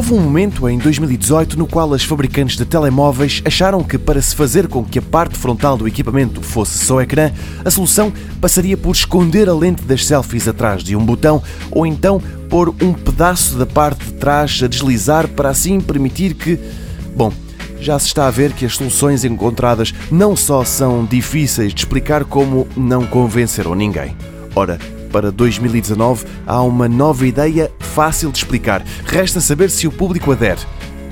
Houve um momento em 2018 no qual as fabricantes de telemóveis acharam que para se fazer com que a parte frontal do equipamento fosse só ecrã, a solução passaria por esconder a lente das selfies atrás de um botão ou então pôr um pedaço da parte de trás a deslizar para assim permitir que. Bom, já se está a ver que as soluções encontradas não só são difíceis de explicar, como não convenceram ninguém. Ora, para 2019 há uma nova ideia fácil de explicar. Resta saber se o público adere.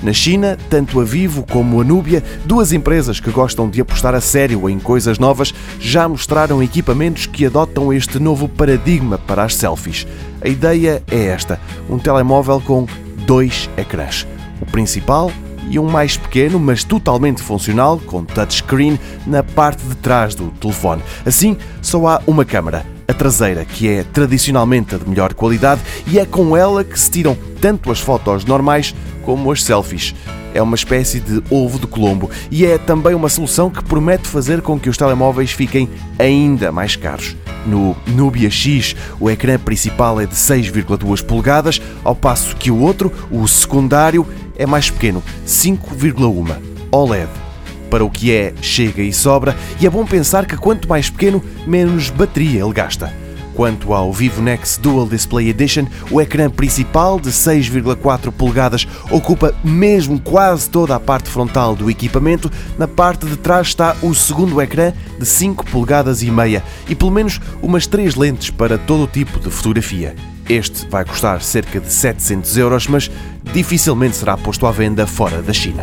Na China, tanto a Vivo como a Nubia, duas empresas que gostam de apostar a sério em coisas novas, já mostraram equipamentos que adotam este novo paradigma para as selfies. A ideia é esta: um telemóvel com dois ecrãs. O principal e um mais pequeno, mas totalmente funcional, com touchscreen, na parte de trás do telefone. Assim, só há uma câmara a traseira, que é tradicionalmente a de melhor qualidade e é com ela que se tiram tanto as fotos normais como as selfies. É uma espécie de ovo de Colombo e é também uma solução que promete fazer com que os telemóveis fiquem ainda mais caros. No Nubia X, o ecrã principal é de 6,2 polegadas, ao passo que o outro, o secundário, é mais pequeno, 5,1 OLED para o que é, chega e sobra, e é bom pensar que quanto mais pequeno, menos bateria ele gasta. Quanto ao Vivo Nex Dual Display Edition, o ecrã principal de 6,4 polegadas ocupa mesmo quase toda a parte frontal do equipamento. Na parte de trás está o segundo ecrã de 5 polegadas e meia e pelo menos umas 3 lentes para todo o tipo de fotografia. Este vai custar cerca de 700 euros, mas dificilmente será posto à venda fora da China.